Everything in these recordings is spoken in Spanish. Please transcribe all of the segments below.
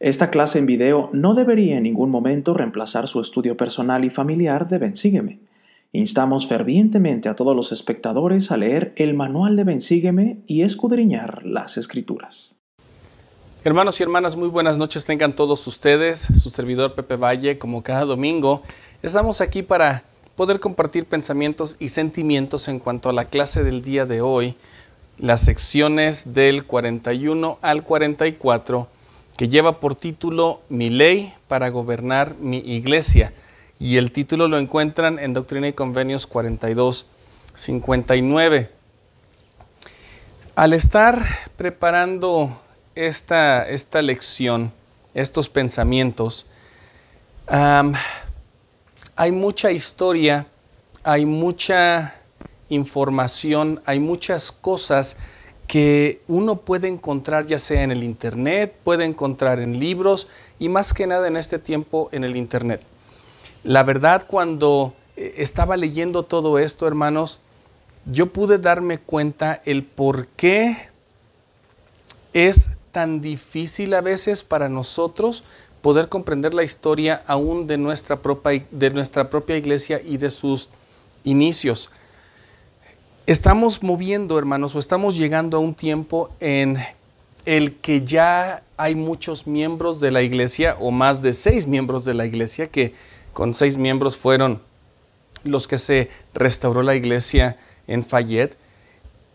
Esta clase en video no debería en ningún momento reemplazar su estudio personal y familiar de Bensígueme. Instamos fervientemente a todos los espectadores a leer el manual de Bensígueme y escudriñar las escrituras. Hermanos y hermanas, muy buenas noches tengan todos ustedes. Su servidor Pepe Valle, como cada domingo, estamos aquí para poder compartir pensamientos y sentimientos en cuanto a la clase del día de hoy, las secciones del 41 al 44 que lleva por título Mi ley para gobernar mi iglesia. Y el título lo encuentran en Doctrina y Convenios 42, 59. Al estar preparando esta, esta lección, estos pensamientos, hay mucha historia, hay mucha información, hay muchas cosas que uno puede encontrar ya sea en el Internet, puede encontrar en libros y más que nada en este tiempo en el Internet. La verdad, cuando eh, estaba leyendo todo esto, hermanos, yo pude darme cuenta el por qué es tan difícil a veces para nosotros poder comprender la historia aún de nuestra propia, de nuestra propia iglesia y de sus inicios. Estamos moviendo, hermanos, o estamos llegando a un tiempo en el que ya hay muchos miembros de la iglesia, o más de seis miembros de la iglesia, que con seis miembros fueron los que se restauró la iglesia en Fayette.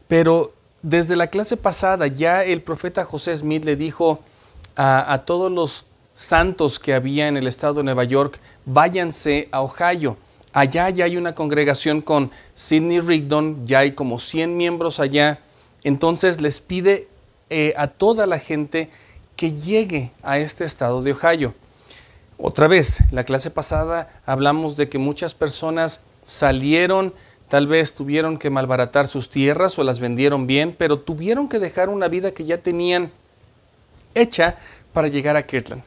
Pero desde la clase pasada ya el profeta José Smith le dijo a, todos los santos que había en el estado de Nueva York, váyanse a Ohio. Allá ya hay una congregación con Sidney Rigdon, ya hay como 100 miembros allá. Entonces les pide eh, a toda la gente que llegue a este estado de Ohio. Otra vez, la clase pasada hablamos de que muchas personas salieron, tal vez tuvieron que malbaratar sus tierras o las vendieron bien, pero tuvieron que dejar una vida que ya tenían hecha para llegar a Kirtland.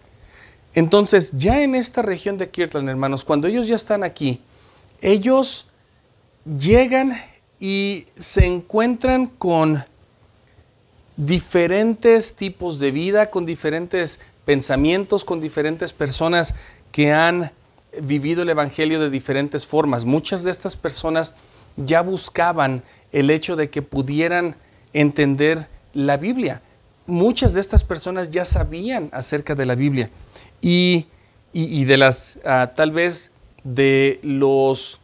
Entonces, ya en esta región de Kirtland, hermanos, cuando ellos ya están aquí, ellos llegan y se encuentran con diferentes tipos de vida, con diferentes pensamientos, con diferentes personas que han vivido el Evangelio de diferentes formas. Muchas de estas personas ya buscaban el hecho de que pudieran entender la Biblia. Muchas de estas personas ya sabían acerca de la Biblia y, de las, ah, tal vez, de los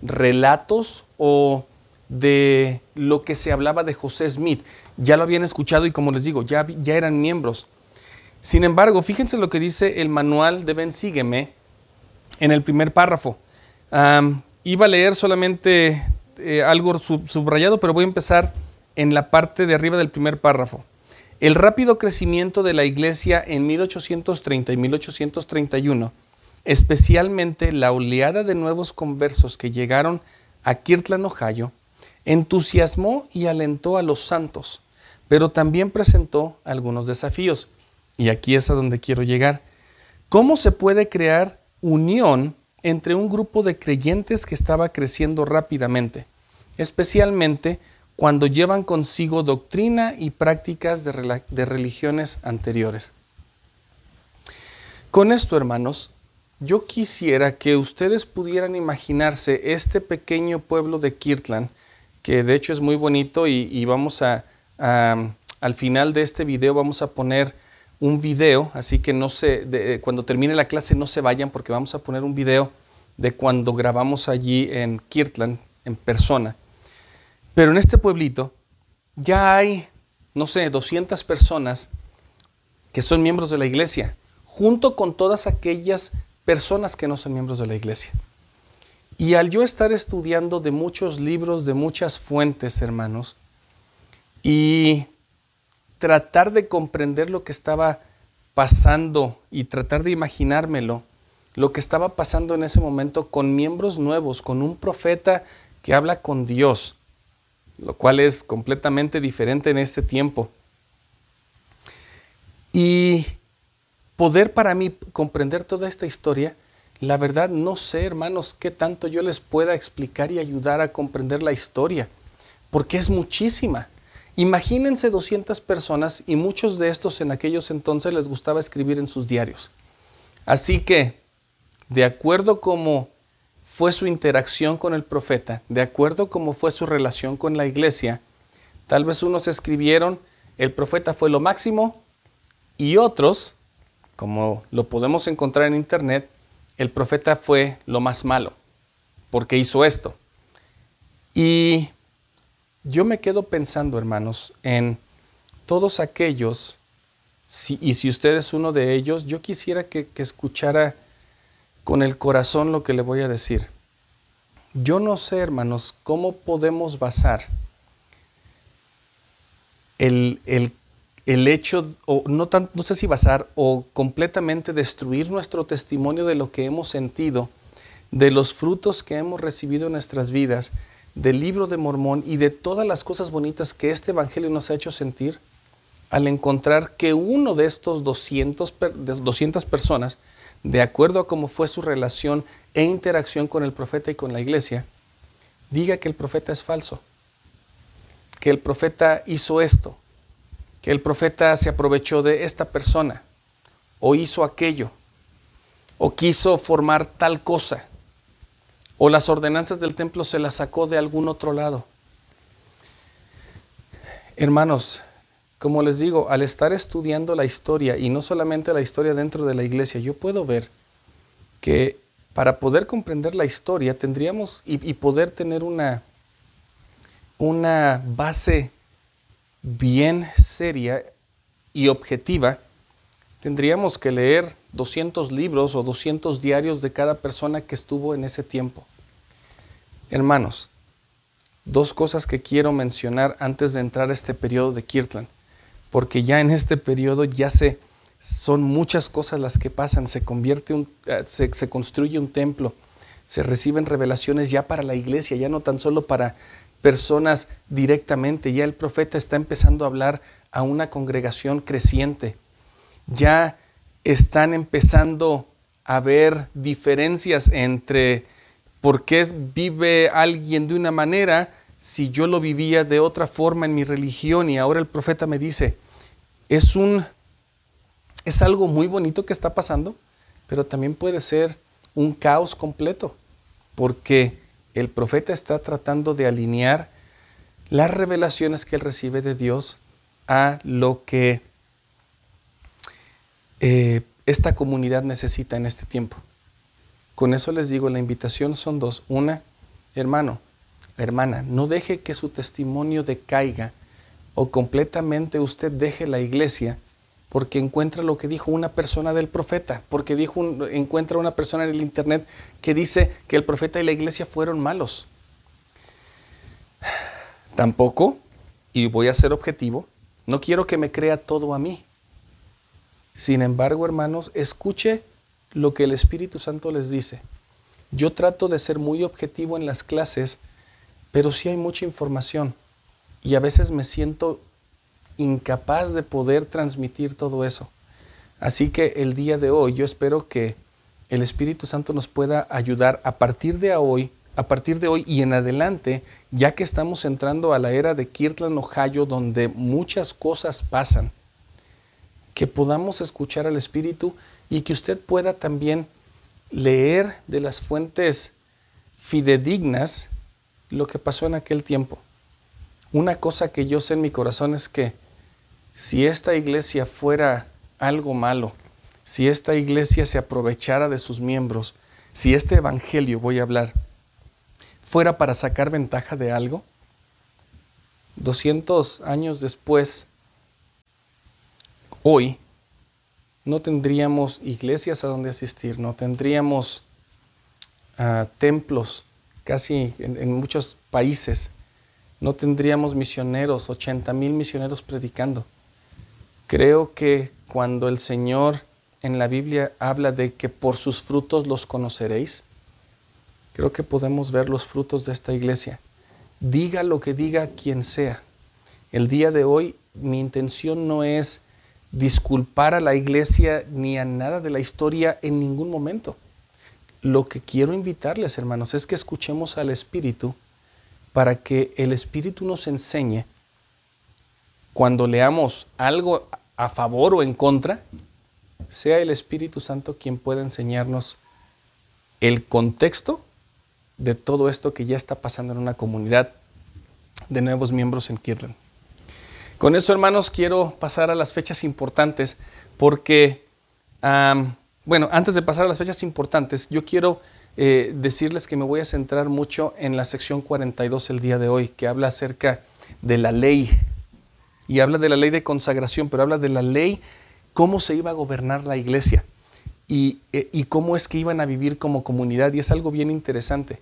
relatos o de lo que se hablaba de José Smith. Ya lo habían escuchado y como les digo, ya, ya eran miembros. Sin embargo, fíjense lo que dice el manual de Ben Sígueme en el primer párrafo. iba a leer solamente eh, algo subrayado, pero voy a empezar en la parte de arriba del primer párrafo. El rápido crecimiento de la iglesia en 1830 y 1831 especialmente la oleada de nuevos conversos que llegaron a Kirtland, Ohio, entusiasmó y alentó a los santos, pero también presentó algunos desafíos. Y aquí es a donde quiero llegar. ¿Cómo se puede crear unión entre un grupo de creyentes que estaba creciendo rápidamente, especialmente cuando llevan consigo doctrina y prácticas de, religiones anteriores? Con esto, hermanos, yo quisiera que ustedes pudieran imaginarse este pequeño pueblo de Kirtland, que de hecho es muy bonito y, vamos a, al final de este video vamos a poner un video, así que no se, cuando termine la clase no se vayan porque vamos a poner un video de cuando grabamos allí en Kirtland en persona. Pero en este pueblito ya hay, no sé, 200 personas que son miembros de la iglesia, junto con todas aquellas personas que no son miembros de la iglesia. Y al yo estar estudiando de muchos libros, de muchas fuentes, hermanos, y tratar de comprender lo que estaba pasando y tratar de imaginármelo, lo que estaba pasando en ese momento con miembros nuevos, con un profeta que habla con Dios, lo cual es completamente diferente en este tiempo. Y poder para mí comprender toda esta historia, la verdad no sé, hermanos, qué tanto yo les pueda explicar y ayudar a comprender la historia, porque es muchísima. Imagínense 200 personas y muchos de estos en aquellos entonces les gustaba escribir en sus diarios. Así que, de acuerdo como fue su interacción con el profeta, de acuerdo como fue su relación con la iglesia, tal vez unos escribieron, el profeta fue lo máximo, y otros, como lo podemos encontrar en internet, el profeta fue lo más malo, porque hizo esto. Y yo me quedo pensando, hermanos, en todos aquellos, y si usted es uno de ellos, yo quisiera que, escuchara con el corazón lo que le voy a decir. Yo no sé, hermanos, cómo podemos basar el, el, hecho, o no, tan, no sé si basar, o completamente destruir nuestro testimonio de lo que hemos sentido, de los frutos que hemos recibido en nuestras vidas, del libro de Mormón y de todas las cosas bonitas que este Evangelio nos ha hecho sentir al encontrar que uno de estos 200, 200 personas, de acuerdo a cómo fue su relación e interacción con el profeta y con la iglesia, diga que el profeta es falso, que el profeta hizo esto, que el profeta se aprovechó de esta persona, o hizo aquello, o quiso formar tal cosa o las ordenanzas del templo se las sacó de algún otro lado. Hermanos, como les digo, al estar estudiando la historia y no solamente la historia dentro de la iglesia, yo puedo ver que para poder comprender la historia tendríamos y, y poder tener una, una base bien seria y objetiva, tendríamos que leer 200 libros o 200 diarios de cada persona que estuvo en ese tiempo. Hermanos, dos cosas que quiero mencionar antes de entrar a este periodo de Kirtland, porque ya en este periodo ya se son muchas cosas las que pasan, se convierte un, eh, se, se construye un templo, se reciben revelaciones ya para la iglesia, ya no tan solo para personas directamente, ya el profeta está empezando a hablar a una congregación creciente, ya están empezando a ver diferencias entre ¿Por qué vive alguien de una manera si yo lo vivía de otra forma en mi religión. Y ahora el profeta me dice, es un es algo muy bonito que está pasando, pero también puede ser un caos completo, porque el profeta está tratando de alinear las revelaciones que él recibe de Dios a lo que eh, esta comunidad necesita en este tiempo. Con eso les digo, la invitación son dos. Una, hermano, hermana, no deje que su testimonio decaiga o completamente usted deje la iglesia porque encuentra lo que dijo una persona del profeta, porque dijo encuentra una persona en el internet que dice que el profeta y la iglesia fueron malos. Tampoco, y voy a ser objetivo, no quiero que me crea todo a mí. Sin embargo, hermanos, escuche lo que el Espíritu Santo les dice. Yo trato de ser muy objetivo en las clases, pero sí hay mucha información y a veces me siento incapaz de poder transmitir todo eso. Así que el día de hoy yo espero que el Espíritu Santo nos pueda ayudar a partir de hoy, a partir de hoy y en adelante, ya que estamos entrando a la era de Kirtland, Ohio, donde muchas cosas pasan, que podamos escuchar al Espíritu y que usted pueda también leer de las fuentes fidedignas lo que pasó en aquel tiempo. Una cosa que yo sé en mi corazón es que si esta iglesia fuera algo malo, si esta iglesia se aprovechara de sus miembros, si este evangelio, voy a hablar, fuera para sacar ventaja de algo, 200 años después, hoy, no tendríamos iglesias a donde asistir, no tendríamos ah, templos casi en, muchos países, no tendríamos misioneros, 80 mil misioneros predicando. Creo que cuando el Señor en la Biblia habla de que por sus frutos los conoceréis, creo que podemos ver los frutos de esta iglesia. Diga lo que diga quien sea. El día de hoy mi intención no es disculpar a la iglesia ni a nada de la historia en ningún momento. Lo que quiero invitarles, hermanos, es que escuchemos al Espíritu para que el Espíritu nos enseñe cuando leamos algo a favor o en contra, sea el Espíritu Santo quien pueda enseñarnos el contexto de todo esto que ya está pasando en una comunidad de nuevos miembros en Kirtland. Con eso, hermanos, quiero pasar a las fechas importantes porque, bueno, antes de pasar a las fechas importantes, yo quiero eh, decirles que me voy a centrar mucho en la sección 42 el día de hoy, que habla acerca de la ley. Y habla de la ley de consagración, pero habla de la ley, cómo se iba a gobernar la iglesia y, eh, cómo es que iban a vivir como comunidad. Y es algo bien interesante.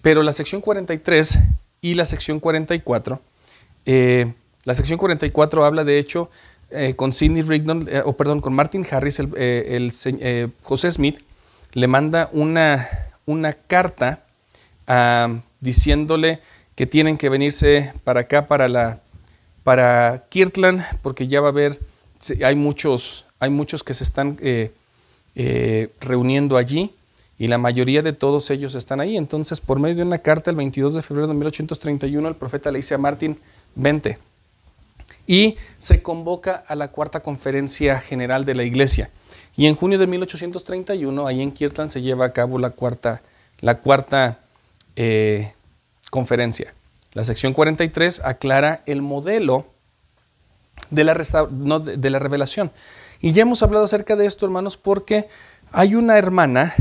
Pero la sección 43 y la sección 44, eh, la sección 44 habla de hecho con Sidney Rigdon, o perdón, con Martin Harris, el José Smith, le manda una, una carta ah, diciéndole que tienen que venirse para acá, para, la, para Kirtland, porque ya va a haber, hay muchos, hay muchos que se están eh, eh, reuniendo allí y la mayoría de todos ellos están ahí. Entonces, por medio de una carta el 22 de febrero de 1831, el profeta le dice a Martín, vente. Y se convoca a la cuarta conferencia general de la iglesia. Y en junio de 1831, ahí en Kirtland, se lleva a cabo la cuarta, la cuarta eh, conferencia. La sección 43 aclara el modelo de la, revelación. Y ya hemos hablado acerca de esto, hermanos, porque hay una hermana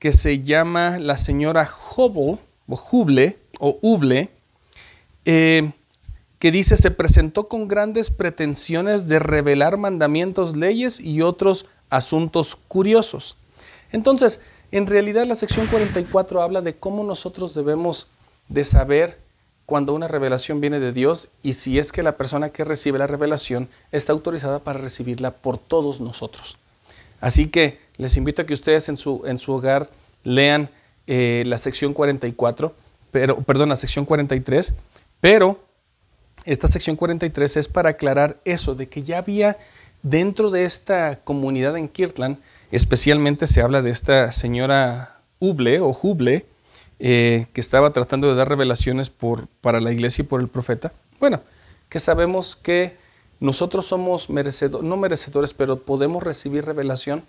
que se llama la señora Hubble, o Huble, o Huble, eh, que dice, se presentó con grandes pretensiones de revelar mandamientos, leyes y otros asuntos curiosos. Entonces, en realidad la sección 44 habla de cómo nosotros debemos de saber cuando una revelación viene de Dios y si es que la persona que recibe la revelación está autorizada para recibirla por todos nosotros. Así que les invito a que ustedes en su, en su hogar lean eh, la sección 44, pero, perdón, la sección 43, pero esta sección 43 es para aclarar eso, de que ya había dentro de esta comunidad en Kirtland, especialmente se habla de esta señora Huble o Huble, eh, que estaba tratando de dar revelaciones para la iglesia y por el profeta. Bueno, que sabemos que nosotros somos merecedores, no merecedores, pero podemos recibir revelación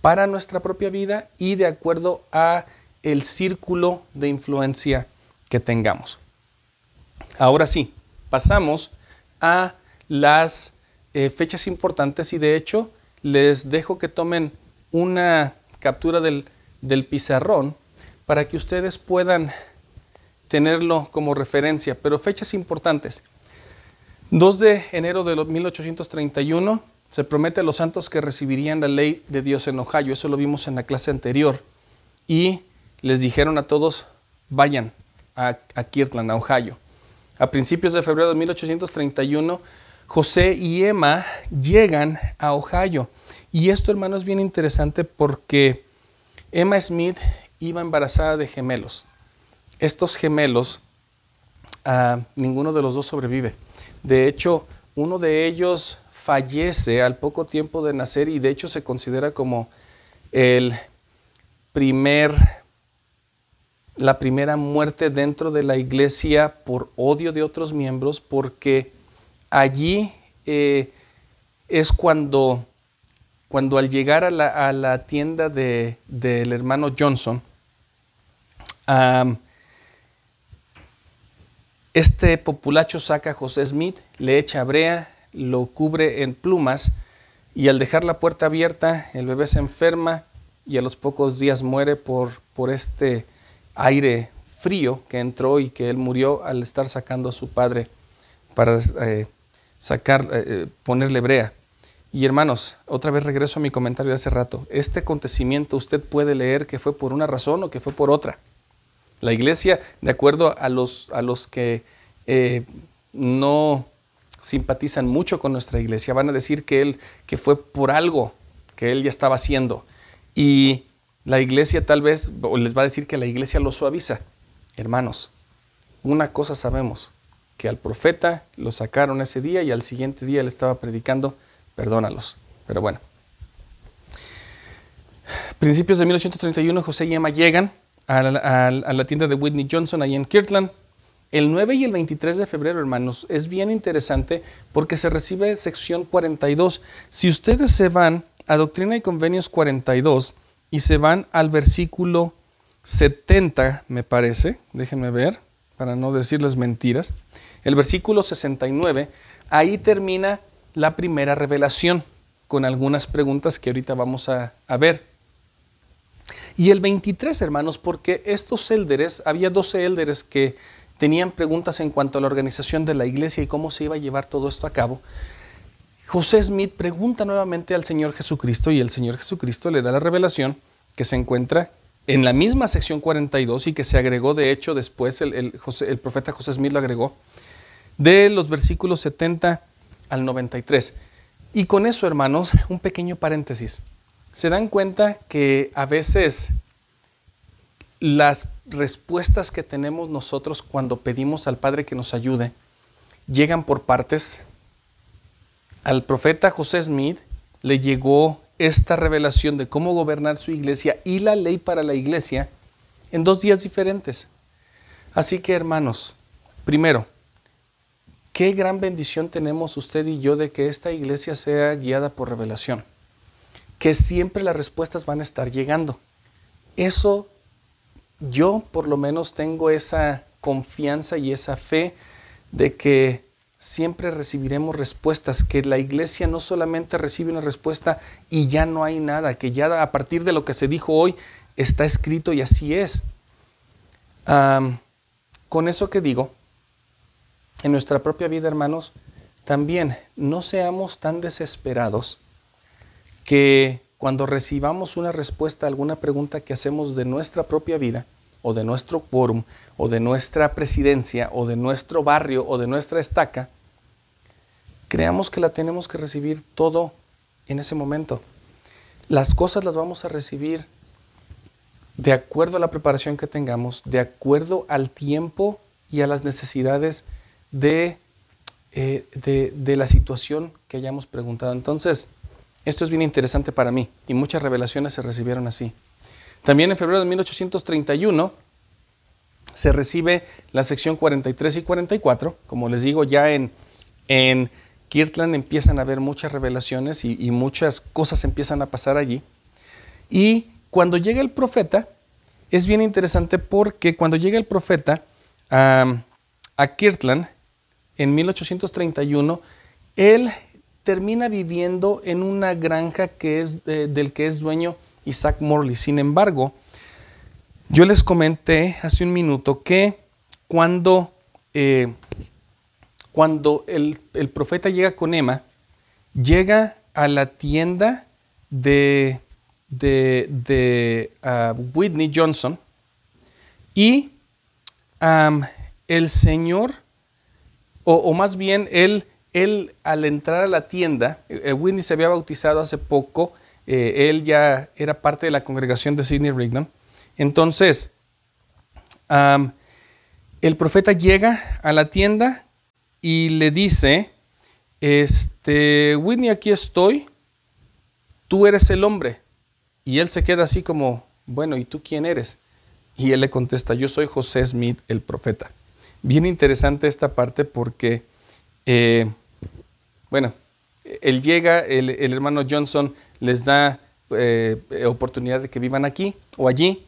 para nuestra propia vida y de acuerdo a el círculo de influencia que tengamos. Ahora sí, pasamos a las eh, fechas importantes y de hecho les dejo que tomen una captura del, pizarrón para que ustedes puedan tenerlo como referencia, pero fechas importantes. 2 de enero de 1831 se promete a los santos que recibirían la ley de Dios en Ohio, eso lo vimos en la clase anterior, y les dijeron a todos, vayan a, a Kirtland, a Ohio. A principios de febrero de 1831, José y Emma llegan a Ohio. Y esto, hermano, es bien interesante porque Emma Smith iba embarazada de gemelos. Estos gemelos, ah, ninguno de los dos sobrevive. De hecho, uno de ellos fallece al poco tiempo de nacer y de hecho se considera como el primer la primera muerte dentro de la iglesia por odio de otros miembros, porque allí eh, es cuando, cuando al llegar a la, tienda del hermano Johnson, este populacho saca a José Smith, le echa brea, lo cubre en plumas y al dejar la puerta abierta el bebé se enferma y a los pocos días muere por, por este aire frío que entró y que él murió al estar sacando a su padre para eh, sacar, eh, eh, ponerle brea. Y hermanos, otra vez regreso a mi comentario de hace rato. Este acontecimiento usted puede leer que fue por una razón o que fue por otra. La iglesia, de acuerdo a los, a los que no simpatizan mucho con nuestra iglesia, van a decir que él que fue por algo que él ya estaba haciendo. Y la iglesia tal vez, les va a decir que la iglesia lo suaviza. Hermanos, una cosa sabemos, que al profeta lo sacaron ese día y al siguiente día le estaba predicando, perdónalos. Pero bueno. Principios de 1831, José y Emma llegan a la, tienda de Whitney Johnson ahí en Kirtland El 9 y el 23 de febrero, hermanos, es bien interesante porque se recibe sección 42. Si ustedes se van a Doctrina y Convenios 42 y se van al versículo 70, me parece, déjenme ver, para no decirles mentiras, el versículo 69, ahí termina la primera revelación con algunas preguntas que ahorita vamos a, ver. Y el 23, hermanos, porque estos élderes, había 12 élderes que tenían preguntas en cuanto a la organización de la iglesia y cómo se iba a llevar todo esto a cabo. José Smith pregunta nuevamente al Señor Jesucristo y el Señor Jesucristo le da la revelación que se encuentra en la misma sección 42 y que se agregó, de hecho, después el, el, profeta José Smith lo agregó, de los versículos 70 al 93. Y con eso, hermanos, un pequeño paréntesis. Se dan cuenta que a veces las respuestas que tenemos nosotros cuando pedimos al Padre que nos ayude llegan por partes. Al profeta José Smith le llegó esta revelación de cómo gobernar su iglesia y la ley para la iglesia en dos días diferentes. Así que hermanos, primero, qué gran bendición tenemos usted y yo de que esta iglesia sea guiada por revelación, que siempre las respuestas van a estar llegando. Eso yo por lo menos tengo esa confianza y esa fe de que siempre recibiremos respuestas, que la iglesia no solamente recibe una respuesta y ya no hay nada, que ya a partir de lo que se dijo hoy está escrito y así es. con eso que digo, en nuestra propia vida, hermanos, también no seamos tan desesperados que cuando recibamos una respuesta a alguna pregunta que hacemos de nuestra propia vida, o de nuestro quórum, o de nuestra presidencia, o de nuestro barrio, o de nuestra estaca, creamos que la tenemos que recibir todo en ese momento. Las cosas las vamos a recibir de acuerdo a la preparación que tengamos, de acuerdo al tiempo y a las necesidades de, eh, de, de la situación que hayamos preguntado. Entonces, esto es bien interesante para mí y muchas revelaciones se recibieron así. También en febrero de 1831 se recibe la sección 43 y 44. Como les digo, ya en, en Kirtland empiezan a haber muchas revelaciones y, muchas cosas empiezan a pasar allí. Y cuando llega el profeta, es bien interesante porque cuando llega el profeta a Kirtland en 1831, él termina viviendo en una granja que es, eh, del que es dueño Isaac Morley. Sin embargo, yo les comenté hace un minuto que cuando, eh, cuando el, profeta llega con Emma, llega a la tienda de, de, ah, Whitney Johnson y el Señor, o, más bien él él al entrar a la tienda, eh, Whitney se había bautizado hace poco, eh, él ya era parte de la congregación de Sidney Rigdon. Entonces, el profeta llega a la tienda y le dice, este, Whitney, aquí estoy, tú eres el hombre. Y él se queda así como, bueno, ¿y tú quién eres? Y él le contesta, yo soy José Smith, el profeta. Bien interesante esta parte porque eh, bueno, él llega, el, hermano Johnson les da eh, oportunidad de que vivan aquí o allí,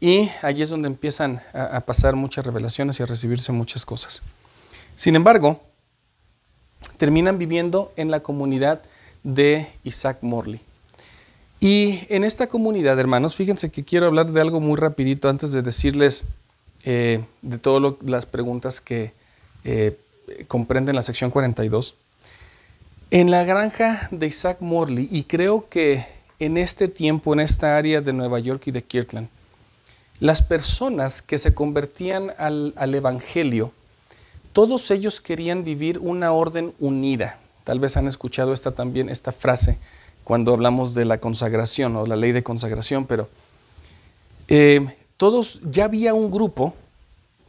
y allí es donde empiezan a, pasar muchas revelaciones y a recibirse muchas cosas. Sin embargo, terminan viviendo en la comunidad de Isaac Morley. Y en esta comunidad, hermanos, fíjense que quiero hablar de algo muy rapidito antes de decirles eh, de todas las preguntas que eh, comprenden la sección 42. En la granja de Isaac Morley, y creo que en este tiempo, en esta área de Nueva York y de Kirtland, las personas que se convertían al, Evangelio, todos ellos querían vivir una orden unida. Tal vez han escuchado esta también, esta frase, cuando hablamos de la consagración o la ley de consagración, pero eh, todos, ya había un grupo,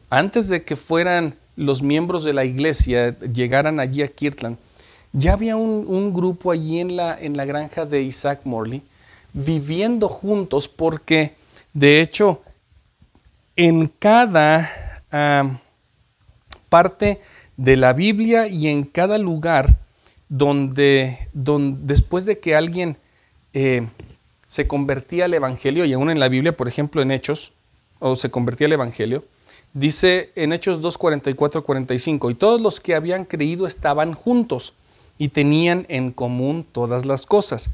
antes de que fueran los miembros de la iglesia, llegaran allí a Kirtland, ya había un, grupo allí en la, en la granja de Isaac Morley viviendo juntos porque de hecho en cada, parte de la Biblia y en cada lugar donde, donde después de que alguien eh, se convertía al Evangelio, y aún en la Biblia, por ejemplo, en Hechos, o se convertía al Evangelio, dice en Hechos 2, 44, 45, y todos los que habían creído estaban juntos y tenían en común todas las cosas,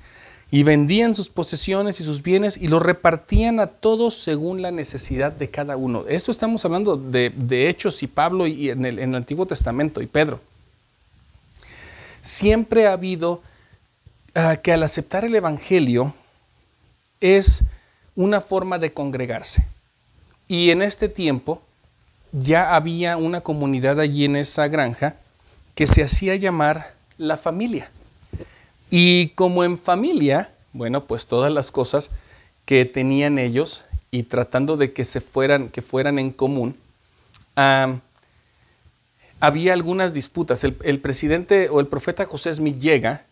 y vendían sus posesiones y sus bienes y los repartían a todos según la necesidad de cada uno. Esto estamos hablando de, Hechos y Pablo y en el Antiguo Testamento y Pedro siempre ha habido ah, que al aceptar el Evangelio es una forma de congregarse. Y en este tiempo ya había una comunidad allí en esa granja que se hacía llamar la familia. Y como en familia, bueno, pues todas las cosas que tenían ellos y tratando de que se fueran, que fueran en común, había algunas disputas. El, presidente o el profeta José Smith llega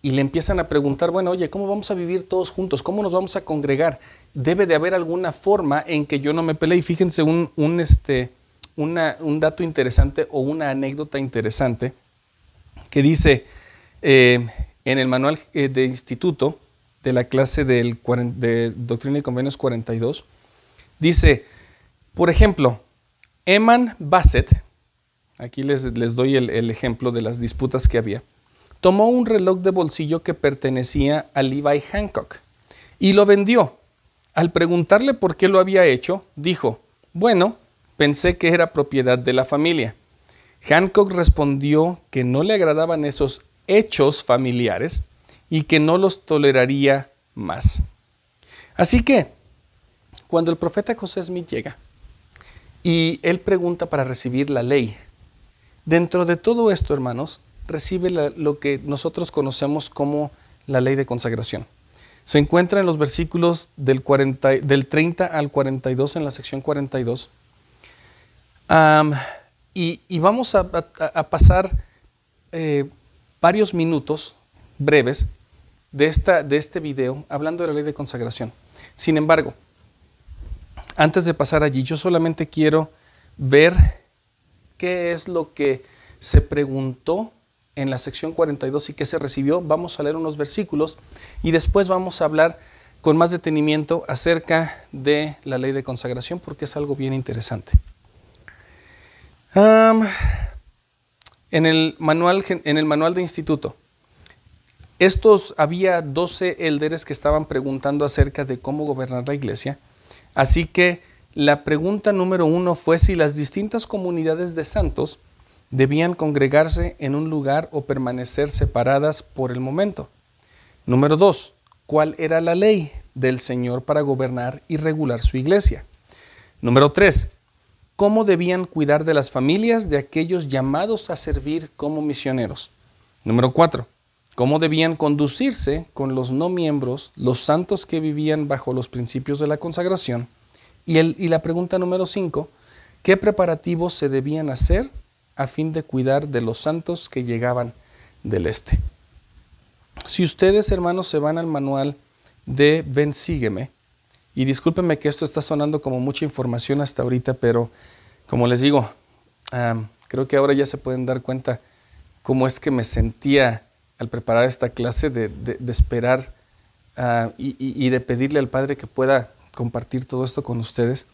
y le empiezan a preguntar, bueno, oye, ¿cómo vamos a vivir todos juntos? ¿Cómo nos vamos a congregar? Debe de haber alguna forma en que yo no me pelee. Y fíjense un, este, un dato interesante o una anécdota interesante que dice eh, en el manual eh, de instituto de la clase del, de Doctrina y Convenios 42, dice, por ejemplo, Eman Bassett, aquí les, doy el, ejemplo de las disputas que había, tomó un reloj de bolsillo que pertenecía a Levi Hancock y lo vendió. Al preguntarle por qué lo había hecho, dijo, bueno, pensé que era propiedad de la familia. Hancock respondió que no le agradaban esos hechos familiares y que no los toleraría más. Así que, cuando el profeta José Smith llega y él pregunta para recibir la ley, Dentro de todo esto, hermanos, recibe lo que nosotros conocemos como la ley de consagración. Se encuentra en los versículos del, 30 al 42 en la sección 42. y, vamos a, pasar eh, varios minutos breves de, esta, de este video hablando de la ley de consagración. Sin embargo, antes de pasar allí, yo solamente quiero ver qué es lo que se preguntó en la sección 42 y qué se recibió. Vamos a leer unos versículos y después vamos a hablar con más detenimiento acerca de la ley de consagración porque es algo bien interesante. en, el manual, en el manual de instituto, estos había 12 élderes que estaban preguntando acerca de cómo gobernar la iglesia, así que la pregunta número uno fue si las distintas comunidades de santos debían congregarse en un lugar o permanecer separadas por el momento. Número dos, ¿cuál era la ley del Señor para gobernar y regular su iglesia? Número tres, ¿cómo debían cuidar de las familias de aquellos llamados a servir como misioneros? Número cuatro, ¿cómo debían conducirse con los no miembros, los santos que vivían bajo los principios de la consagración? Y, la pregunta número 5, ¿qué preparativos se debían hacer a fin de cuidar de los santos que llegaban del este? Si ustedes, hermanos, se van al manual de Ven Sígueme, y discúlpenme que esto está sonando como mucha información hasta ahorita, pero como les digo, creo que ahora ya se pueden dar cuenta cómo es que me sentía al preparar esta clase de, esperar ah, y, de pedirle al Padre que pueda compartir todo esto con ustedes.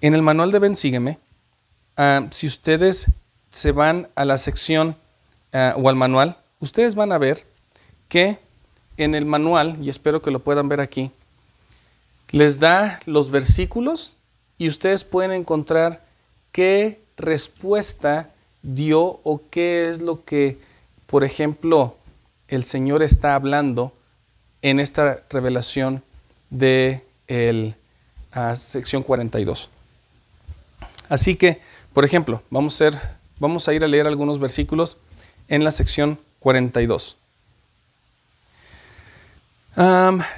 En el manual de Ven Sígueme, si ustedes se van a la sección ah, o al manual, ustedes van a ver que en el manual, y espero que lo puedan ver aquí, les da los versículos y ustedes pueden encontrar qué respuesta dio o qué es lo que, por ejemplo, el Señor está hablando en esta revelación de el, sección 42. Así que, por ejemplo, vamos a, vamos a ir a leer algunos versículos en la sección 42.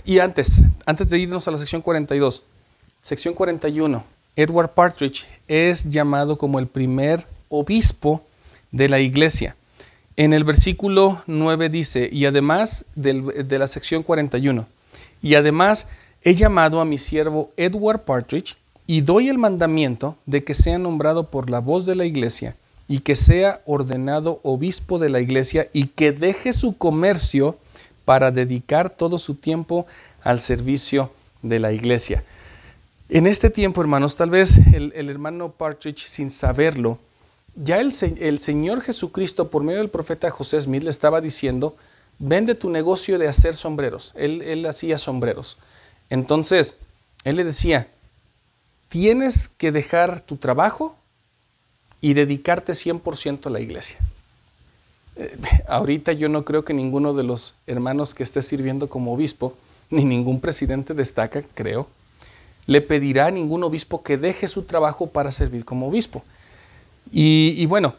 y antes, antes de irnos a la sección 42, sección 41, Edward Partridge es llamado como el primer obispo de la iglesia. En el versículo 9 dice, y además de la sección 41, y además he llamado a mi siervo Edward Partridge y doy el mandamiento de que sea nombrado por la voz de la iglesia y que sea ordenado obispo de la iglesia y que deje su comercio para dedicar todo su tiempo al servicio de la iglesia. En este tiempo, hermanos, tal vez el, hermano Partridge, sin saberlo, ya el, el, Señor Jesucristo, por medio del profeta José Smith, le estaba diciendo, vende tu negocio de hacer sombreros. Él, él hacía sombreros. Entonces, él le decía, tienes que dejar tu trabajo y dedicarte 100% a la iglesia. Eh, ahorita yo no creo que ninguno de los hermanos que esté sirviendo como obispo, ni ningún presidente destaca, creo, le pedirá a ningún obispo que deje su trabajo para servir como obispo. Y, bueno,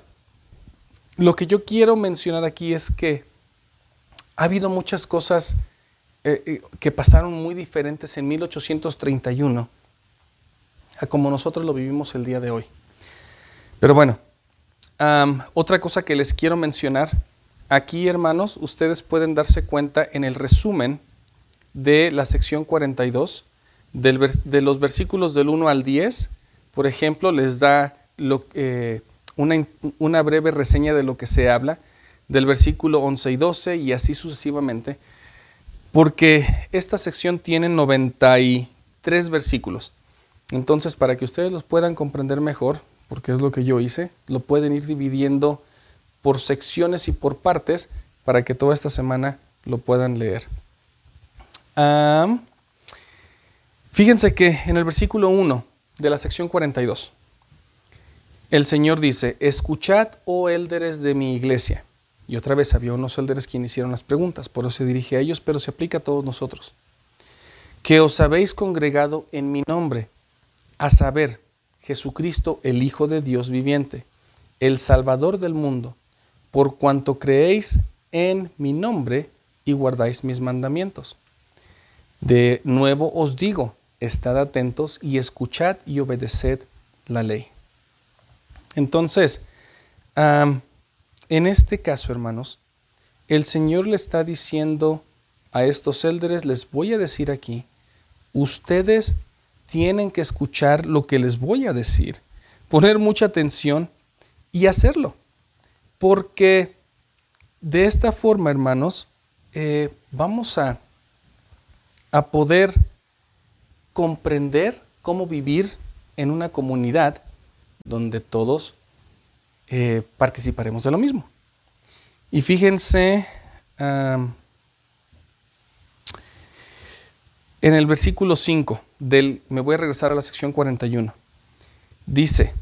lo que yo quiero mencionar aquí es que ha habido muchas cosas eh, eh, que pasaron muy diferentes en 1831 a como nosotros lo vivimos el día de hoy. Pero bueno, otra cosa que les quiero mencionar, aquí hermanos, ustedes pueden darse cuenta en el resumen de la sección 42, de los versículos del 1 al 10, por ejemplo, les da eh, una, una, breve reseña de lo que se habla, del versículo 11 y 12 y así sucesivamente, porque esta sección tiene 93 versículos. Entonces, para que ustedes los puedan comprender mejor, porque es lo que yo hice, lo pueden ir dividiendo por secciones y por partes para que toda esta semana lo puedan leer. fíjense que en el versículo 1 de la sección 42, el Señor dice, escuchad, oh élderes de mi iglesia. Y otra vez había unos élderes quienes hicieron las preguntas, por eso se dirige a ellos, pero se aplica a todos nosotros. Que os habéis congregado en mi nombre, a saber, Jesucristo, el Hijo de Dios viviente, el Salvador del mundo, por cuanto creéis en mi nombre y guardáis mis mandamientos. De nuevo os digo, estad atentos y escuchad y obedeced la ley. Entonces, en este caso, hermanos, el Señor le está diciendo a estos élderes, les voy a decir aquí, ustedes tienen que escuchar lo que les voy a decir, poner mucha atención y hacerlo. Porque de esta forma, hermanos, eh, vamos a, a poder comprender cómo vivir en una comunidad donde todos eh, participaremos de lo mismo. Y fíjense, en el versículo 5 del, me voy a regresar a la sección 41, dice,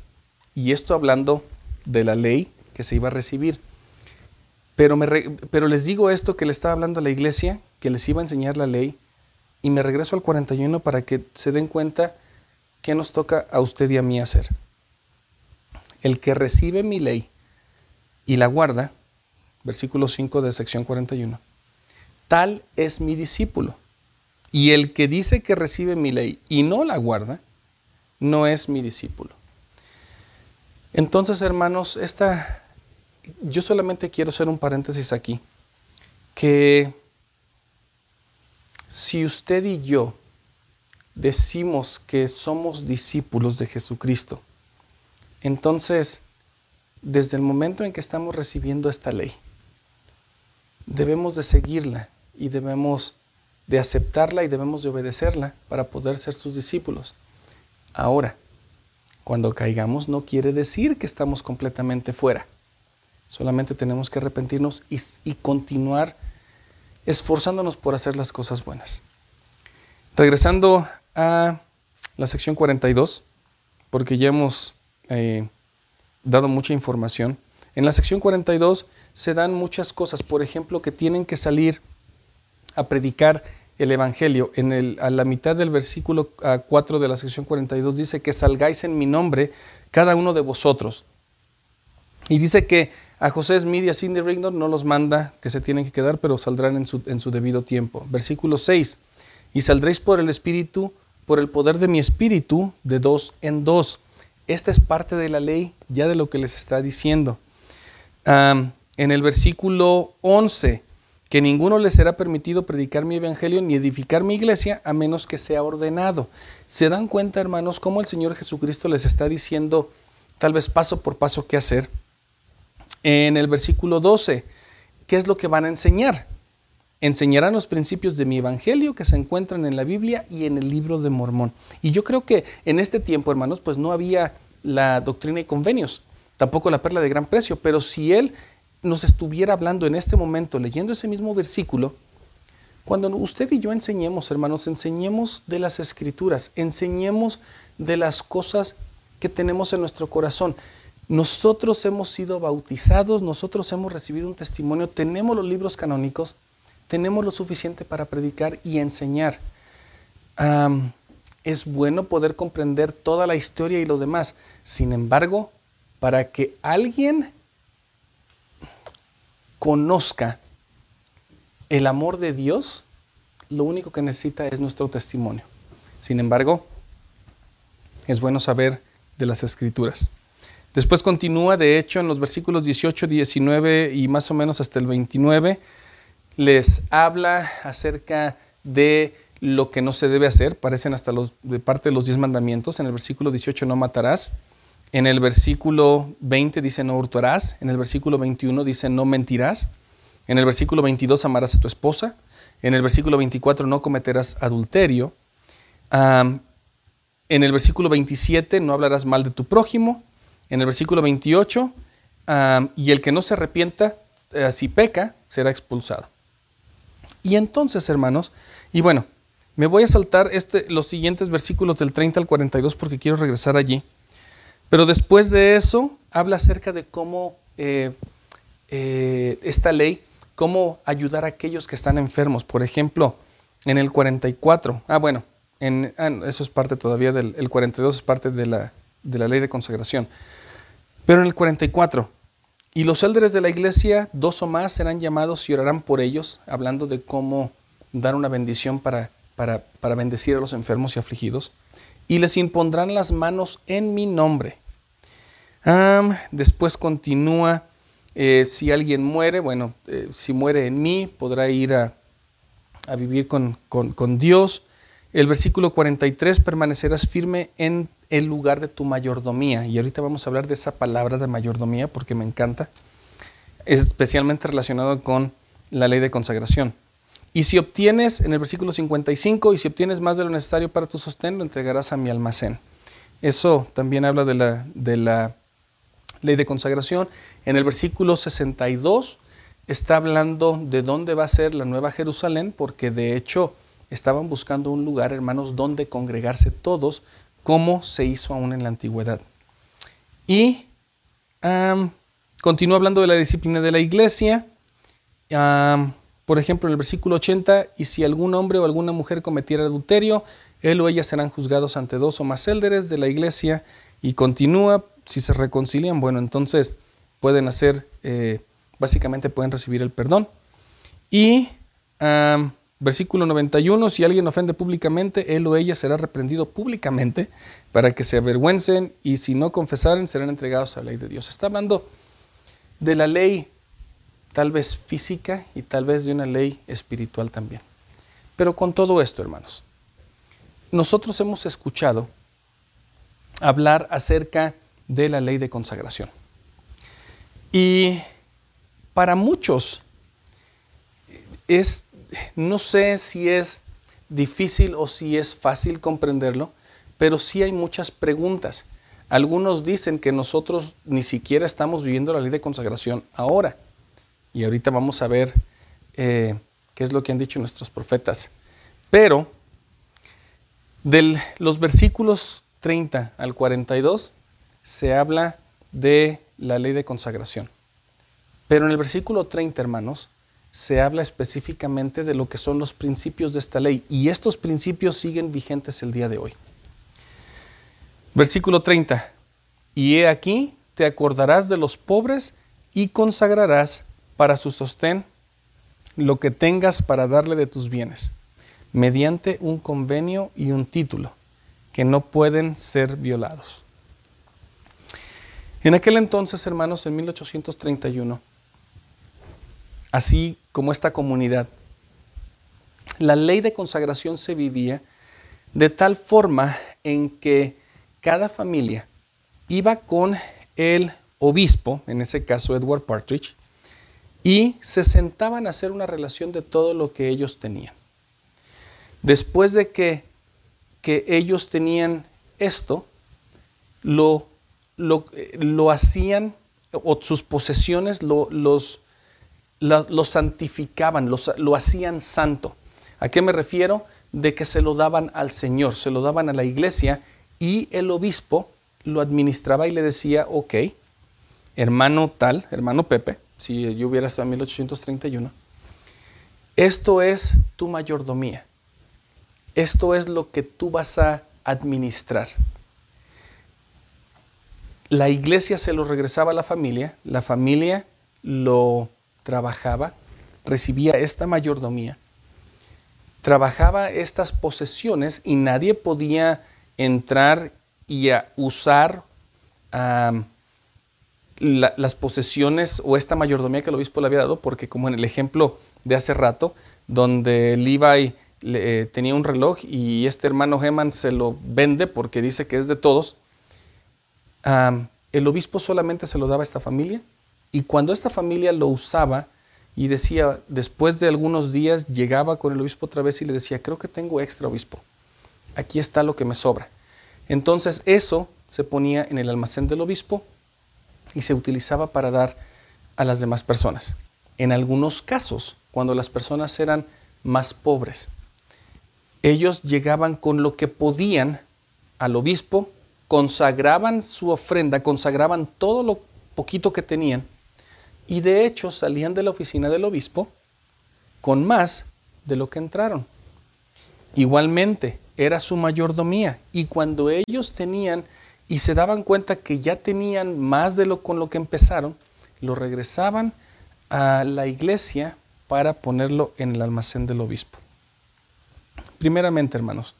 y esto hablando de la ley que se iba a recibir, pero, me pero les digo esto que le estaba hablando a la iglesia, que les iba a enseñar la ley, y me regreso al 41 para que se den cuenta qué nos toca a usted y a mí hacer. El que recibe mi ley y la guarda, versículo 5 de sección 41, tal es mi discípulo. Y el que dice que recibe mi ley y no la guarda, no es mi discípulo. Entonces, hermanos, esta, yo solamente quiero hacer un paréntesis aquí, que si usted y yo decimos que somos discípulos de Jesucristo, entonces, desde el momento en que estamos recibiendo esta ley, debemos de seguirla y debemos de aceptarla y debemos de obedecerla para poder ser sus discípulos. Ahora, cuando caigamos no quiere decir que estamos completamente fuera. Solamente tenemos que arrepentirnos y, continuar esforzándonos por hacer las cosas buenas. Regresando a la sección 42, porque ya hemos eh, dado mucha información. En la sección 42 se dan muchas cosas, por ejemplo, que tienen que salir a predicar el Evangelio. En el, a la mitad del versículo 4 de la sección 42 dice que salgáis en mi nombre cada uno de vosotros. Y dice que a José Smith y a Cindy Rigdon no los manda que se tienen que quedar, pero saldrán en su, en su debido tiempo. Versículo 6. Y saldréis por el Espíritu, por el poder de mi Espíritu, de dos en dos. Esta es parte de la ley, ya de lo que les está diciendo. en el versículo 11 que ninguno le será permitido predicar mi evangelio ni edificar mi iglesia a menos que sea ordenado. ¿Se dan cuenta, hermanos, cómo el Señor Jesucristo les está diciendo tal vez paso por paso qué hacer? En el versículo 12, ¿qué es lo que van a enseñar? Enseñarán los principios de mi evangelio que se encuentran en la Biblia y en el libro de Mormón. Y yo creo que en este tiempo, hermanos, pues no había la doctrina y convenios, tampoco la perla de gran precio, pero si él nos estuviera hablando en este momento, leyendo ese mismo versículo, cuando usted y yo enseñemos, hermanos, enseñemos de las escrituras, enseñemos de las cosas que tenemos en nuestro corazón. Nosotros hemos sido bautizados, nosotros hemos recibido un testimonio, tenemos los libros canónicos, tenemos lo suficiente para predicar y enseñar. es bueno poder comprender toda la historia y lo demás. Sin embargo, para que alguien conozca el amor de Dios, lo único que necesita es nuestro testimonio. Sin embargo, es bueno saber de las escrituras. Después continúa, de hecho, en los versículos 18, 19 y más o menos hasta el 29, les habla acerca de lo que no se debe hacer, parecen hasta los, de parte de los diez mandamientos. En el versículo 18 no matarás, en el versículo 20 dice no hurtarás, en el versículo 21 dice no mentirás, en el versículo 22 amarás a tu esposa, en el versículo 24 no cometerás adulterio, en el versículo 27 no hablarás mal de tu prójimo. En el versículo 28, y el que no se arrepienta, eh, si peca, será expulsado. Y entonces, hermanos, y bueno, me voy a saltar este, los siguientes versículos del 30 al 42 porque quiero regresar allí. Pero después de eso, habla acerca de cómo eh, eh, esta ley, cómo ayudar a aquellos que están enfermos. Por ejemplo, en el 44, ah, bueno, Ah, eso es parte todavía del el 42, es parte de la, de la ley de consagración. Pero en el 44, y los élderes de la iglesia, dos o más, serán llamados y orarán por ellos, hablando de cómo dar una bendición para, para, para bendecir a los enfermos y afligidos, y les impondrán las manos en mi nombre. Después continúa, eh, si alguien muere, bueno, eh, si muere en mí, podrá ir a, vivir con Dios. El versículo 43, permanecerás firme en el lugar de tu mayordomía. Y ahorita vamos a hablar de esa palabra de mayordomía porque me encanta. Es especialmente relacionado con la ley de consagración. Y si obtienes, en el versículo 55, y si obtienes más de lo necesario para tu sostén, lo entregarás a mi almacén. Eso también habla de la, de la ley de consagración. En el versículo 62 está hablando de dónde va a ser la nueva Jerusalén, porque de hecho estaban buscando un lugar, hermanos, donde congregarse todos, como se hizo aún en la antigüedad. Y continúa hablando de la disciplina de la iglesia. por ejemplo, en el versículo 80, y si algún hombre o alguna mujer cometiera adulterio, él o ella serán juzgados ante dos o más élderes de la iglesia. Y continúa, si se reconcilian, bueno, entonces pueden hacer, eh, básicamente pueden recibir el perdón. Y Versículo 91, si alguien ofende públicamente, él o ella será reprendido públicamente para que se avergüencen y si no confesaren serán entregados a la ley de Dios. Está hablando de la ley tal vez física y tal vez de una ley espiritual también. Pero con todo esto, hermanos, nosotros hemos escuchado hablar acerca de la ley de consagración. Y para muchos es no sé si es difícil o si es fácil comprenderlo, pero sí hay muchas preguntas. Algunos dicen que nosotros ni siquiera estamos viviendo la ley de consagración ahora. Y ahorita vamos a ver eh, qué es lo que han dicho nuestros profetas. Pero de los versículos 30 al 42 se habla de la ley de consagración. Pero en el versículo 30, hermanos, se habla específicamente de lo que son los principios de esta ley y estos principios siguen vigentes el día de hoy. Versículo 30. Y he aquí, te acordarás de los pobres y consagrarás para su sostén lo que tengas para darle de tus bienes, mediante un convenio y un título, que no pueden ser violados. En aquel entonces, hermanos, en 1831, así como esta comunidad. La ley de consagración se vivía de tal forma en que cada familia iba con el obispo, en ese caso Edward Partridge, y se sentaban a hacer una relación de todo lo que ellos tenían. Después de que, que ellos tenían esto, lo, lo, hacían, o sus posesiones lo, los, lo, santificaban, lo hacían santo. ¿A qué me refiero? De que se lo daban al Señor, se lo daban a la iglesia y el obispo lo administraba y le decía, ok, hermano tal, hermano Pepe, si yo hubiera estado en 1831, esto es tu mayordomía. Esto es lo que tú vas a administrar. La iglesia se lo regresaba a la familia, la familia lo trabajaba, recibía esta mayordomía, trabajaba estas posesiones y nadie podía entrar y usar las posesiones o esta mayordomía que el obispo le había dado, porque como en el ejemplo de hace rato, donde Levi eh, tenía un reloj y este hermano Heman se lo vende porque dice que es de todos, el obispo solamente se lo daba a esta familia y cuando esta familia lo usaba y decía, después de algunos días llegaba con el obispo otra vez y le decía, creo que tengo extra obispo, aquí está lo que me sobra. Entonces eso se ponía en el almacén del obispo y se utilizaba para dar a las demás personas. En algunos casos, cuando las personas eran más pobres, ellos llegaban con lo que podían al obispo, consagraban su ofrenda, consagraban todo lo poquito que tenían y de hecho salían de la oficina del obispo con más de lo que entraron. Igualmente, era su mayordomía y cuando ellos tenían y se daban cuenta que ya tenían más de lo con lo que empezaron, lo regresaban a la iglesia para ponerlo en el almacén del obispo. Primeramente, hermanos,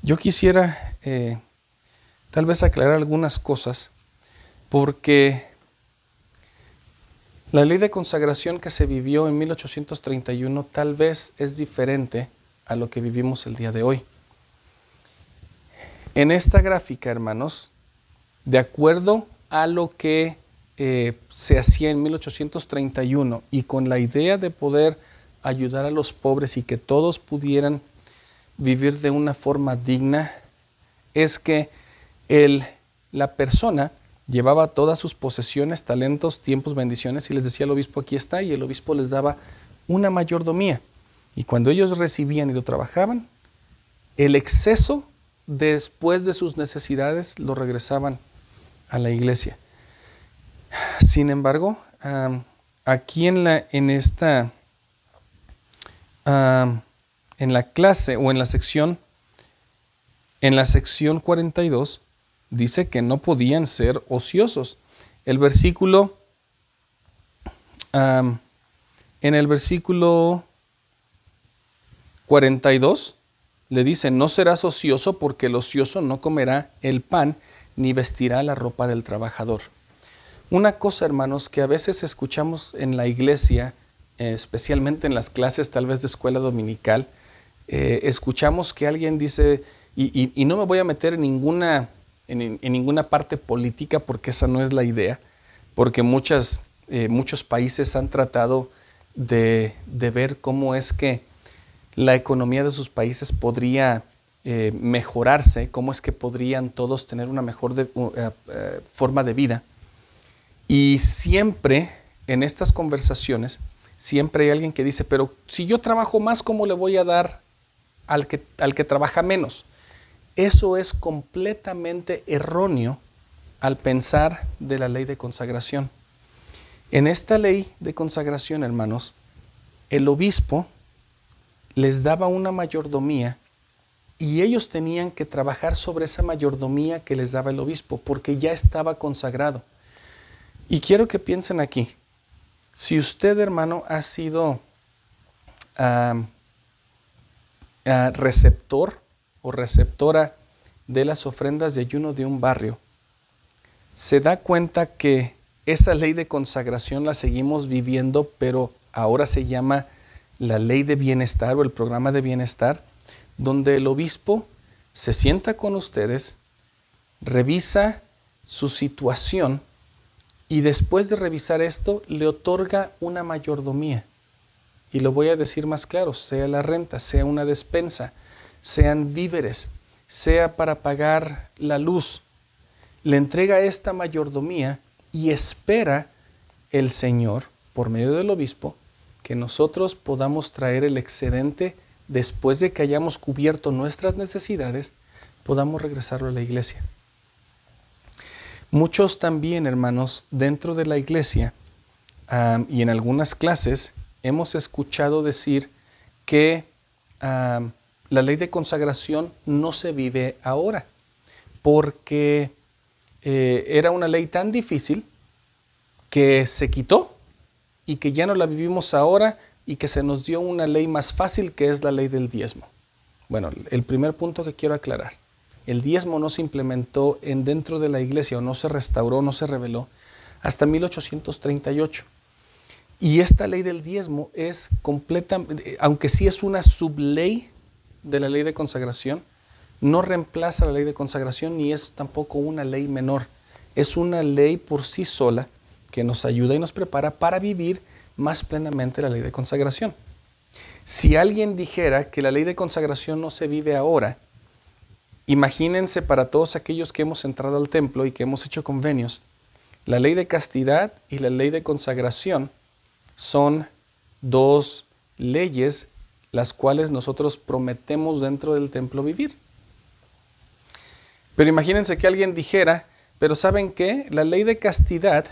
yo quisiera eh, tal vez aclarar algunas cosas porque la ley de consagración que se vivió en 1831 tal vez es diferente a lo que vivimos el día de hoy. En esta gráfica, hermanos, de acuerdo a lo que eh, se hacía en 1831 y con la idea de poder ayudar a los pobres y que todos pudieran vivir de una forma digna, es que el, la persona llevaba todas sus posesiones, talentos, tiempos, bendiciones y les decía al obispo, aquí está, y el obispo les daba una mayordomía. Y cuando ellos recibían y lo trabajaban, el exceso después de sus necesidades lo regresaban a la iglesia. Sin embargo, aquí en, la, en esta, en la clase o en la sección, en la sección 42, dice que no podían ser ociosos. El versículo, en el versículo 42, le dice, no serás ocioso porque el ocioso no comerá el pan ni vestirá la ropa del trabajador. Una cosa, hermanos, que a veces escuchamos en la iglesia, especialmente en las clases tal vez de escuela dominical, eh, escuchamos que alguien dice, y, no me voy a meter en ninguna, en, ninguna parte política porque esa no es la idea, porque muchas, eh, muchos países han tratado de, ver cómo es que la economía de sus países podría eh, mejorarse, cómo es que podrían todos tener una mejor eh, forma de vida. Y siempre en estas conversaciones, siempre hay alguien que dice, pero si yo trabajo más, ¿cómo le voy a dar al que, al que trabaja menos? Eso es completamente erróneo al pensar de la ley de consagración. En esta ley de consagración, hermanos, el obispo les daba una mayordomía y ellos tenían que trabajar sobre esa mayordomía que les daba el obispo, porque ya estaba consagrado. Y quiero que piensen aquí, si usted, hermano, ha sido receptor o receptora de las ofrendas de ayuno de un barrio, se da cuenta que esa ley de consagración la seguimos viviendo, pero ahora se llama la ley de bienestar o el programa de bienestar, donde el obispo se sienta con ustedes, revisa su situación y después de revisar esto le otorga una mayordomía. Y lo voy a decir más claro, sea la renta, sea una despensa, sean víveres, sea para pagar la luz. Le entrega esta mayordomía y espera el Señor, por medio del obispo, que nosotros podamos traer el excedente después de que hayamos cubierto nuestras necesidades, podamos regresarlo a la iglesia. Muchos también, hermanos, dentro de la iglesia y en algunas clases hemos escuchado decir que la ley de consagración no se vive ahora, porque eh, era una ley tan difícil que se quitó y que ya no la vivimos ahora y que se nos dio una ley más fácil que es la ley del diezmo. Bueno, el primer punto que quiero aclarar, el diezmo no se implementó en dentro de la iglesia o no se restauró, no se reveló hasta 1838. Y esta ley del diezmo es completa, aunque sí es una subley de la ley de consagración, no reemplaza la ley de consagración ni es tampoco una ley menor. Es una ley por sí sola que nos ayuda y nos prepara para vivir más plenamente la ley de consagración. Si alguien dijera que la ley de consagración no se vive ahora, imagínense para todos aquellos que hemos entrado al templo y que hemos hecho convenios, la ley de castidad y la ley de consagración son dos leyes las cuales nosotros prometemos dentro del templo vivir. Pero imagínense que alguien dijera, pero ¿saben qué? La ley de castidad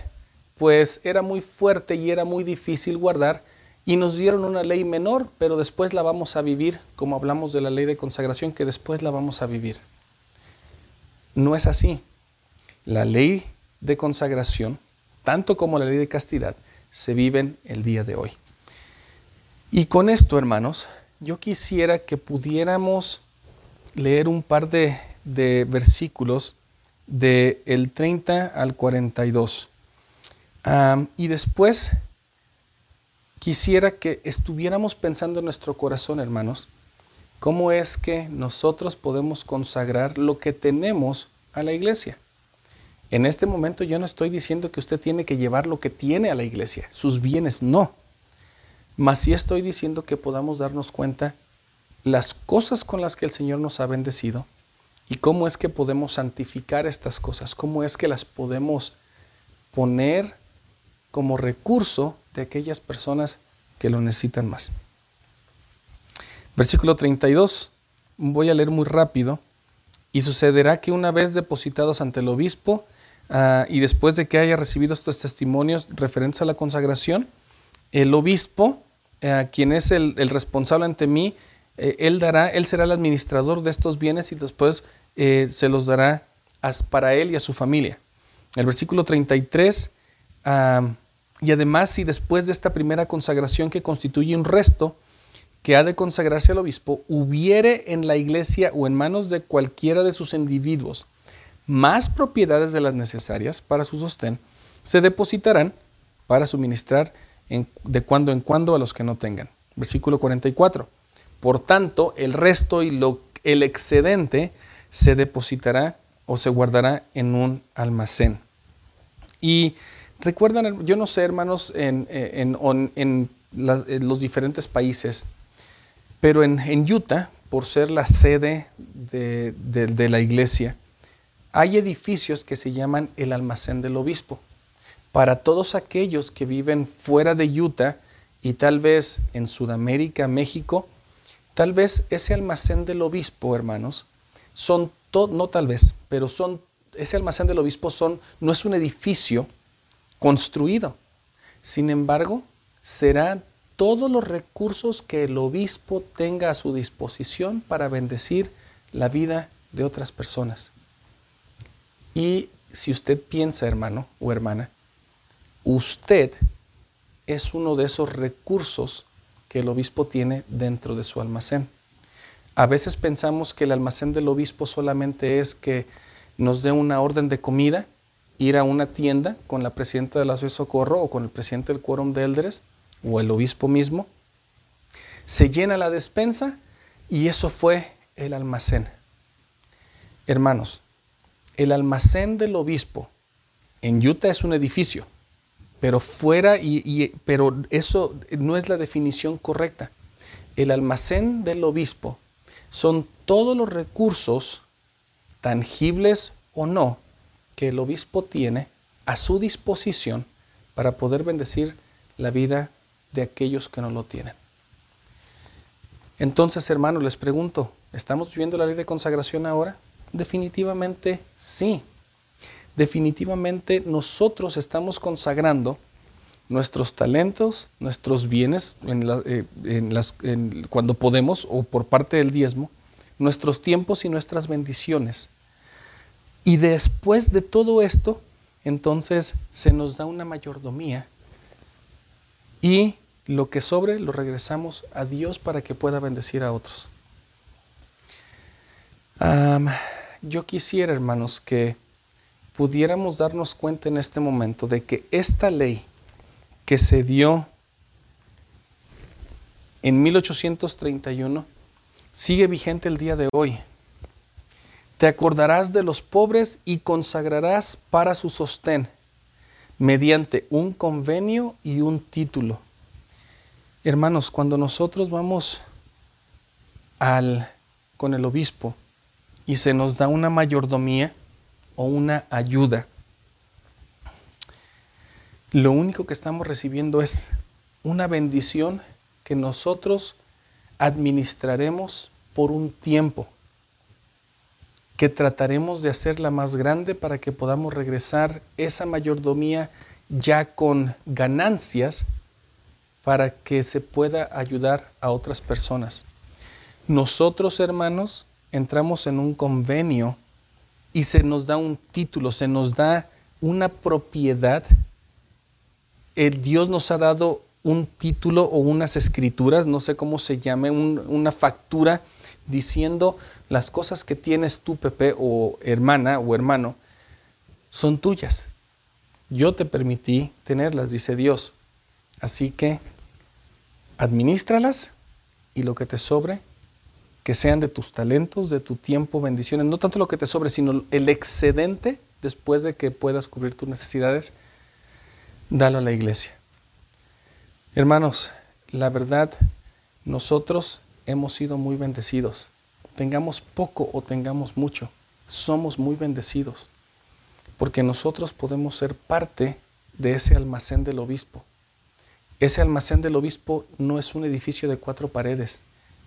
pues era muy fuerte y era muy difícil guardar y nos dieron una ley menor, pero después la vamos a vivir, como hablamos de la ley de consagración, que después la vamos a vivir. No es así. La ley de consagración, tanto como la ley de castidad, se viven el día de hoy. Y con esto, hermanos, yo quisiera que pudiéramos leer un par de, versículos del el 30 al 42 y después quisiera que estuviéramos pensando en nuestro corazón, hermanos, cómo es que nosotros podemos consagrar lo que tenemos a la iglesia. En este momento yo no estoy diciendo que usted tiene que llevar lo que tiene a la iglesia, sus bienes no. Mas sí estoy diciendo que podamos darnos cuenta las cosas con las que el Señor nos ha bendecido y cómo es que podemos santificar estas cosas, cómo es que las podemos poner como recurso de aquellas personas que lo necesitan más. Versículo 32, voy a leer muy rápido. Y sucederá que una vez depositados ante el obispo ah, y después de que haya recibido estos testimonios referentes a la consagración, el obispo, eh, quien es el, responsable ante mí, eh, él dará, él será el administrador de estos bienes y después eh, se los dará para él y a su familia. El versículo 33 y además, si después de esta primera consagración que constituye un resto que ha de consagrarse al obispo, hubiere en la iglesia o en manos de cualquiera de sus individuos más propiedades de las necesarias para su sostén, se depositarán para suministrar de cuando en cuando a los que no tengan. Versículo 44. Por tanto, el resto y lo, el excedente se depositará o se guardará en un almacén. Y Recuerdan, yo no sé, hermanos, en, en, los diferentes países, pero en, Utah, por ser la sede de, la iglesia, hay edificios que se llaman el almacén del obispo. Para todos aquellos que viven fuera de Utah y tal vez en Sudamérica, México, tal vez ese almacén del obispo, hermanos, son, no tal vez, pero son, ese almacén del obispo son, no es un edificio, construido. Sin embargo, serán todos los recursos que el obispo tenga a su disposición para bendecir la vida de otras personas. Y si usted piensa, hermano o hermana, usted es uno de esos recursos que el obispo tiene dentro de su almacén. A veces pensamos que el almacén del obispo solamente es que nos dé una orden de comida ir a una tienda con la presidenta de la Ciudad de Socorro o con el presidente del quórum de Eldres o el obispo mismo. Se llena la despensa y eso fue el almacén. Hermanos, el almacén del obispo En Utah es un edificio, pero fuera, y, pero eso no es la definición correcta. El almacén del obispo son todos los recursos, tangibles o no, que el obispo tiene a su disposición para poder bendecir la vida de aquellos que no lo tienen. Entonces, hermanos, les pregunto, ¿estamos viviendo la ley de consagración ahora? Definitivamente sí. Definitivamente nosotros estamos consagrando nuestros talentos, nuestros bienes, eh, cuando podemos o por parte del diezmo, nuestros tiempos y nuestras bendiciones. Y después de todo esto, entonces se nos da una mayordomía y lo que sobre lo regresamos a Dios para que pueda bendecir a otros. yo quisiera, hermanos, que pudiéramos darnos cuenta en este momento de que esta ley que se dio en 1831 sigue vigente el día de hoy. Te acordarás de los pobres y consagrarás para su sostén mediante un convenio y un título. Hermanos, cuando nosotros vamos al, con el obispo y se nos da una mayordomía o una ayuda, lo único que estamos recibiendo es una bendición que nosotros administraremos por un tiempo, que trataremos de hacerla más grande para que podamos regresar esa mayordomía ya con ganancias para que se pueda ayudar a otras personas. Nosotros, hermanos, entramos en un convenio y se nos da un título, se nos da una propiedad el Dios nos ha dado un título o unas escrituras, no sé cómo se llame, una factura diciendo las cosas que tienes tú, Pepe, o hermana o hermano, son tuyas. Yo te permití tenerlas, dice Dios. Así que administralas y lo que te sobre, que sean de tus talentos, de tu tiempo, bendiciones, no tanto lo que te sobre, sino el excedente después de que puedas cubrir tus necesidades dalo a la iglesia. Hermanos, la verdad, nosotros hemos sido muy bendecidos. Tengamos poco o tengamos mucho, somos muy bendecidos, porque nosotros podemos ser parte de ese almacén del obispo. Ese almacén del obispo no es un edificio de cuatro paredes,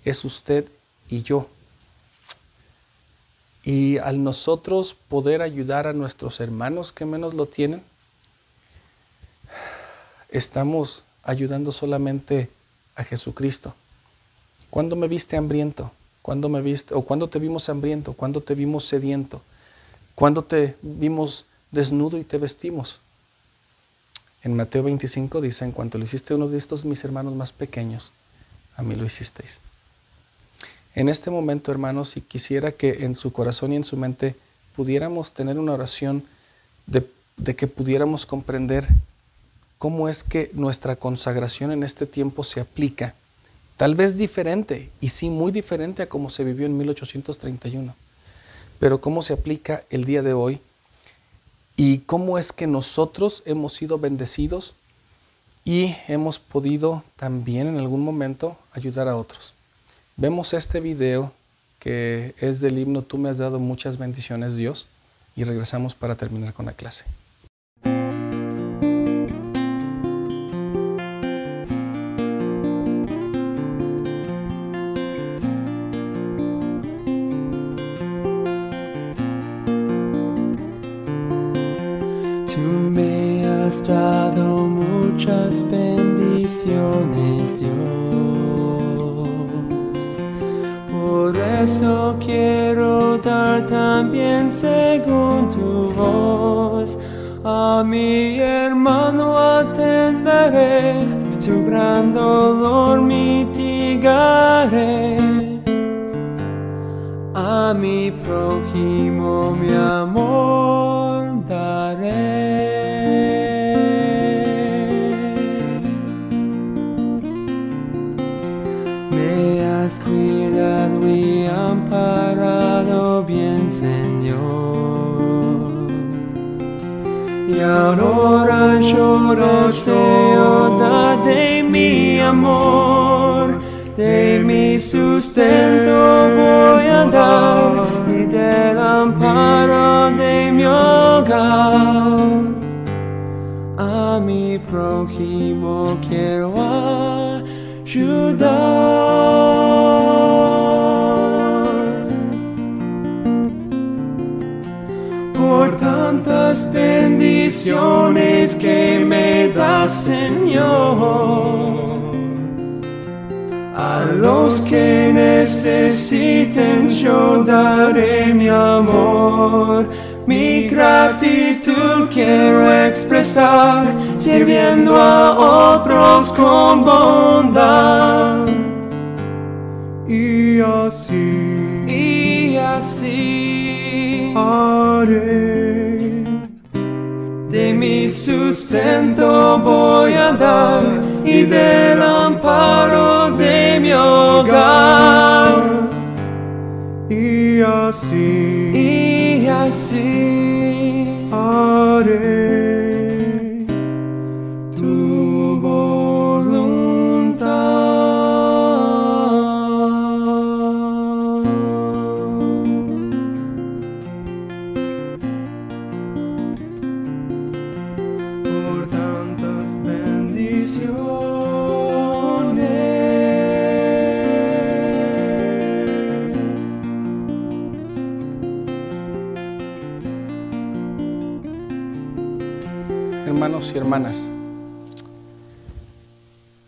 es usted y yo. Y al nosotros poder ayudar a nuestros hermanos que menos lo tienen, estamos ayudando solamente a Jesucristo. ¿Cuándo me viste hambriento? ¿Cuándo me viste o cuándo te vimos hambriento? ¿Cuándo te vimos sediento? ¿Cuándo te vimos desnudo y te vestimos? En Mateo 25 dice, en cuanto lo hiciste a uno de estos mis hermanos más pequeños, a mí lo hicisteis. En este momento, hermanos, si quisiera que en su corazón y en su mente pudiéramos tener una oración de, de que pudiéramos comprender cómo es que nuestra consagración en este tiempo se aplica. Tal vez diferente, y sí muy diferente a cómo se vivió en 1831, pero cómo se aplica el día de hoy y cómo es que nosotros hemos sido bendecidos y hemos podido también en algún momento ayudar a otros. Vemos este video que es del himno Tú me has dado muchas bendiciones Dios y regresamos para terminar con la clase. Sustento voy a dar y del amparo de mi hogar. A mi prójimo quiero ayudar. por tantas bendiciones que me das, Señor. Los que necesiten yo daré mi amor. Mi gratitud quiero expresar, sirviendo a otros con bondad. Y así, y así haré. De mi sustento voy a dar y del amparo de mi hogar. Y así, y así haré hermanas,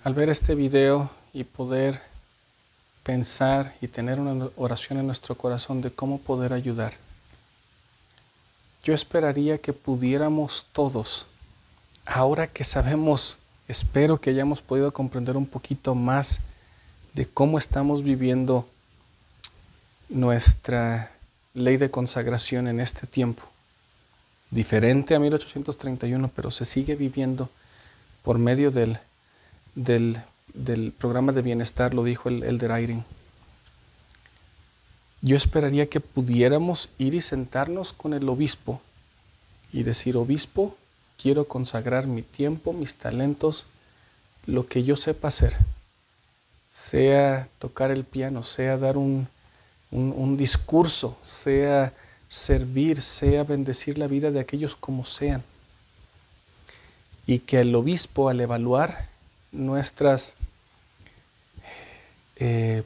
al ver este video y poder pensar y tener una oración en nuestro corazón de cómo poder ayudar, yo esperaría que pudiéramos todos, ahora que sabemos, espero que hayamos podido comprender un poquito más de cómo estamos viviendo nuestra ley de consagración en este tiempo diferente a 1831, pero se sigue viviendo por medio del, del, programa de bienestar, lo dijo el Elder Eyring. Yo esperaría que pudiéramos ir y sentarnos con el obispo y decir, obispo, quiero consagrar mi tiempo, mis talentos, lo que yo sepa hacer, sea tocar el piano, sea dar un, un discurso, sea servir, sea bendecir la vida de aquellos como sean. Y que el obispo al evaluar nuestras, eh,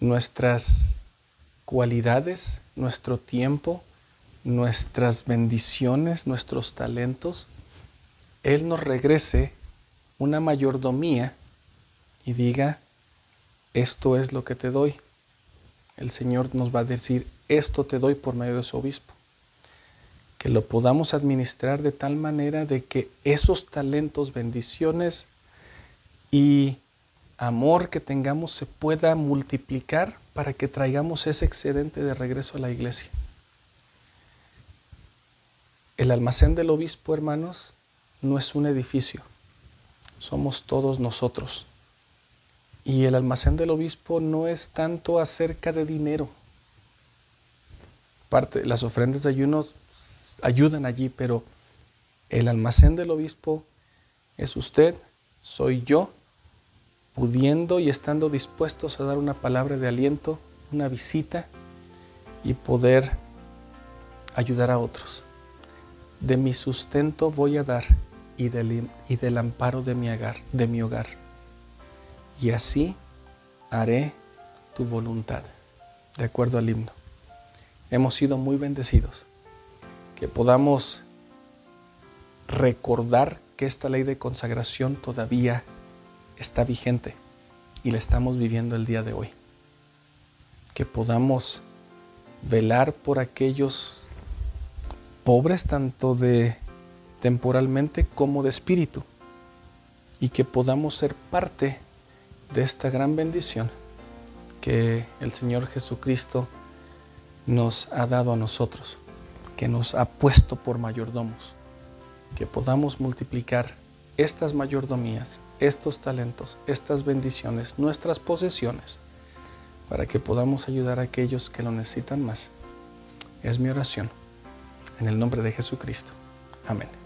nuestras cualidades, nuestro tiempo, nuestras bendiciones, nuestros talentos, Él nos regrese una mayordomía y diga, esto es lo que te doy. El Señor nos va a decir, esto te doy por medio de su obispo. Que lo podamos administrar de tal manera de que esos talentos, bendiciones y amor que tengamos se pueda multiplicar para que traigamos ese excedente de regreso a la iglesia. El almacén del obispo, hermanos, no es un edificio, somos todos nosotros. Y el almacén del obispo no es tanto acerca de dinero. Las ofrendas de ayunos ayudan allí, pero el almacén del obispo es usted, soy yo, pudiendo y estando dispuestos a dar una palabra de aliento, una visita y poder ayudar a otros. De mi sustento voy a dar y del, amparo de mi hogar. Y así haré tu voluntad, de acuerdo al himno. Hemos sido muy bendecidos, que podamos recordar que esta ley de consagración todavía está vigente y la estamos viviendo el día de hoy. Que podamos velar por aquellos pobres tanto de temporalmente como de espíritu y que podamos ser parte de esta gran bendición que el Señor Jesucristo nos ha dado a nosotros, que nos ha puesto por mayordomos, que podamos multiplicar estas mayordomías, estos talentos, estas bendiciones, nuestras posesiones, para que podamos ayudar a aquellos que lo necesitan más. Es mi oración, en el nombre de Jesucristo. Amén.